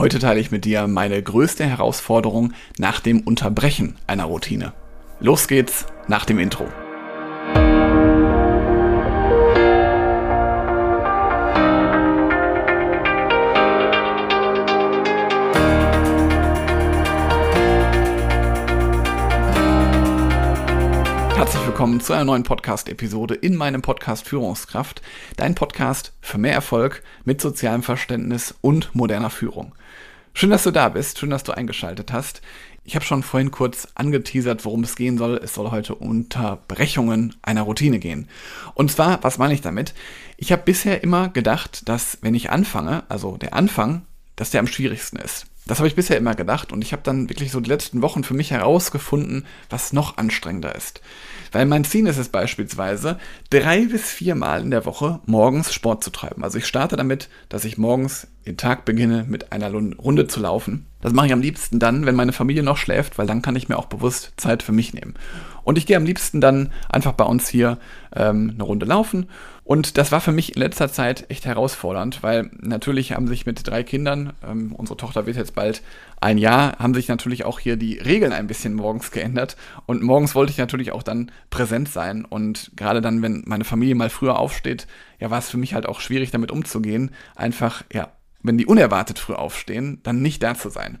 Heute teile ich mit dir meine größte Herausforderung nach dem Unterbrechen einer Routine. Los geht's nach dem Intro. Willkommen zu einer neuen Podcast-Episode in meinem Podcast Führungskraft, dein Podcast für mehr Erfolg mit sozialem Verständnis und moderner Führung. Schön, dass du da bist, schön, dass du eingeschaltet hast. Ich habe schon vorhin kurz angeteasert, worum es gehen soll. Es soll heute Unterbrechungen einer Routine gehen. Und zwar, was meine ich damit? Ich habe bisher immer gedacht, dass wenn ich anfange, also der Anfang, dass der am schwierigsten ist. Das habe ich bisher immer gedacht und ich habe dann wirklich so die letzten Wochen für mich herausgefunden, was noch anstrengender ist. Weil mein Ziel ist es beispielsweise, drei bis viermal in der Woche morgens Sport zu treiben. Also ich starte damit, dass ich morgens den Tag beginne, mit einer Runde zu laufen. Das mache ich am liebsten dann, wenn meine Familie noch schläft, weil dann kann ich mir auch bewusst Zeit für mich nehmen. Und ich gehe am liebsten dann einfach bei uns hier ähm, eine Runde laufen. Und das war für mich in letzter Zeit echt herausfordernd, weil natürlich haben sich mit drei Kindern, ähm, unsere Tochter wird jetzt bald ein Jahr, haben sich natürlich auch hier die Regeln ein bisschen morgens geändert. Und morgens wollte ich natürlich auch dann präsent sein. Und gerade dann, wenn meine Familie mal früher aufsteht, ja, war es für mich halt auch schwierig, damit umzugehen. Einfach, ja, wenn die unerwartet früh aufstehen, dann nicht da zu sein.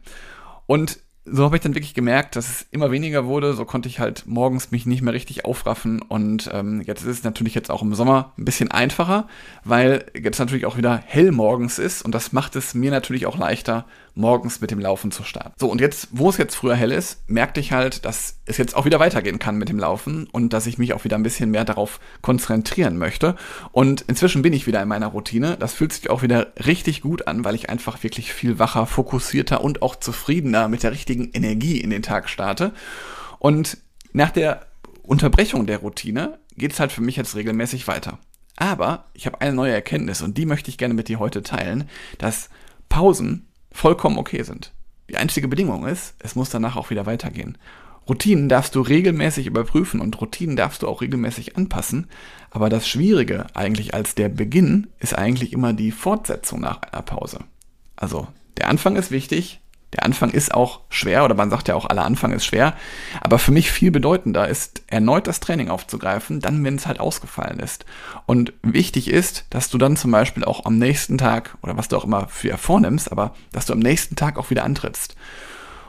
Und so habe ich dann wirklich gemerkt, dass es immer weniger wurde. So konnte ich halt morgens mich nicht mehr richtig aufraffen. Und ähm, jetzt ist es natürlich jetzt auch im Sommer ein bisschen einfacher, weil jetzt natürlich auch wieder hell morgens ist. Und das macht es mir natürlich auch leichter, morgens mit dem Laufen zu starten. So, und jetzt, wo es jetzt früher hell ist, merkte ich halt, dass es jetzt auch wieder weitergehen kann mit dem Laufen und dass ich mich auch wieder ein bisschen mehr darauf konzentrieren möchte. Und inzwischen bin ich wieder in meiner Routine. Das fühlt sich auch wieder richtig gut an, weil ich einfach wirklich viel wacher, fokussierter und auch zufriedener mit der richtigen Energie in den Tag starte. Und nach der Unterbrechung der Routine geht es halt für mich jetzt regelmäßig weiter. Aber ich habe eine neue Erkenntnis und die möchte ich gerne mit dir heute teilen, dass Pausen vollkommen okay sind. Die einzige Bedingung ist, es muss danach auch wieder weitergehen. Routinen darfst du regelmäßig überprüfen und Routinen darfst du auch regelmäßig anpassen. Aber das Schwierige eigentlich als der Beginn ist eigentlich immer die Fortsetzung nach einer Pause. Also der Anfang ist wichtig, der Anfang ist auch schwer, oder man sagt ja auch, aller Anfang ist schwer. Aber für mich viel bedeutender ist, erneut das Training aufzugreifen, dann, wenn es halt ausgefallen ist. Und wichtig ist, dass du dann zum Beispiel auch am nächsten Tag, oder was du auch immer für vornimmst, aber dass du am nächsten Tag auch wieder antrittst.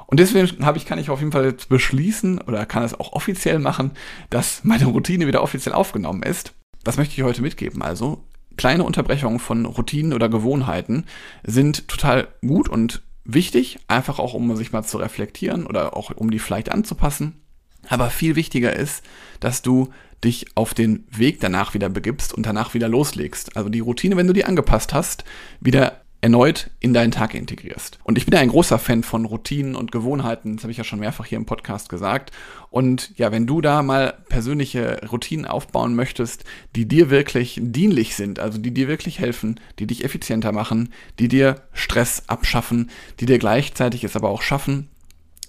Und deswegen habe ich, kann ich auf jeden Fall jetzt beschließen, oder kann es auch offiziell machen, dass meine Routine wieder offiziell aufgenommen ist. Was möchte ich heute mitgeben? Also, kleine Unterbrechungen von Routinen oder Gewohnheiten sind total gut und wichtig, einfach auch um sich mal zu reflektieren oder auch um die vielleicht anzupassen. Aber viel wichtiger ist, dass du dich auf den Weg danach wieder begibst und danach wieder loslegst. Also die Routine, wenn du die angepasst hast, wieder erneut in deinen Tag integrierst. Und ich bin ja ein großer Fan von Routinen und Gewohnheiten, das habe ich ja schon mehrfach hier im Podcast gesagt. Und ja, wenn du da mal persönliche Routinen aufbauen möchtest, die dir wirklich dienlich sind, also die dir wirklich helfen, die dich effizienter machen, die dir Stress abschaffen, die dir gleichzeitig es aber auch schaffen,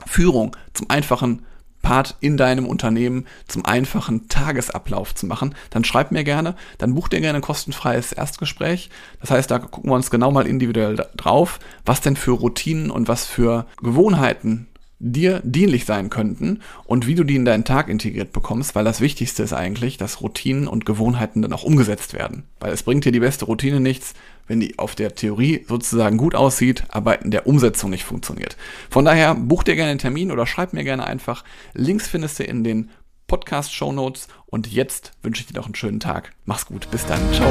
Führung zum einfachen Part in deinem Unternehmen zum einfachen Tagesablauf zu machen, dann schreib mir gerne, dann buch dir gerne ein kostenfreies Erstgespräch. Das heißt, da gucken wir uns genau mal individuell drauf, was denn für Routinen und was für Gewohnheiten dir dienlich sein könnten und wie du die in deinen Tag integriert bekommst, weil das Wichtigste ist eigentlich, dass Routinen und Gewohnheiten dann auch umgesetzt werden. Weil es bringt dir die beste Routine nichts, wenn die auf der Theorie sozusagen gut aussieht, aber in der Umsetzung nicht funktioniert. Von daher buch dir gerne einen Termin oder schreib mir gerne einfach. Links findest du in den Podcast-Show Notes und jetzt wünsche ich dir noch einen schönen Tag. Mach's gut, bis dann, ciao.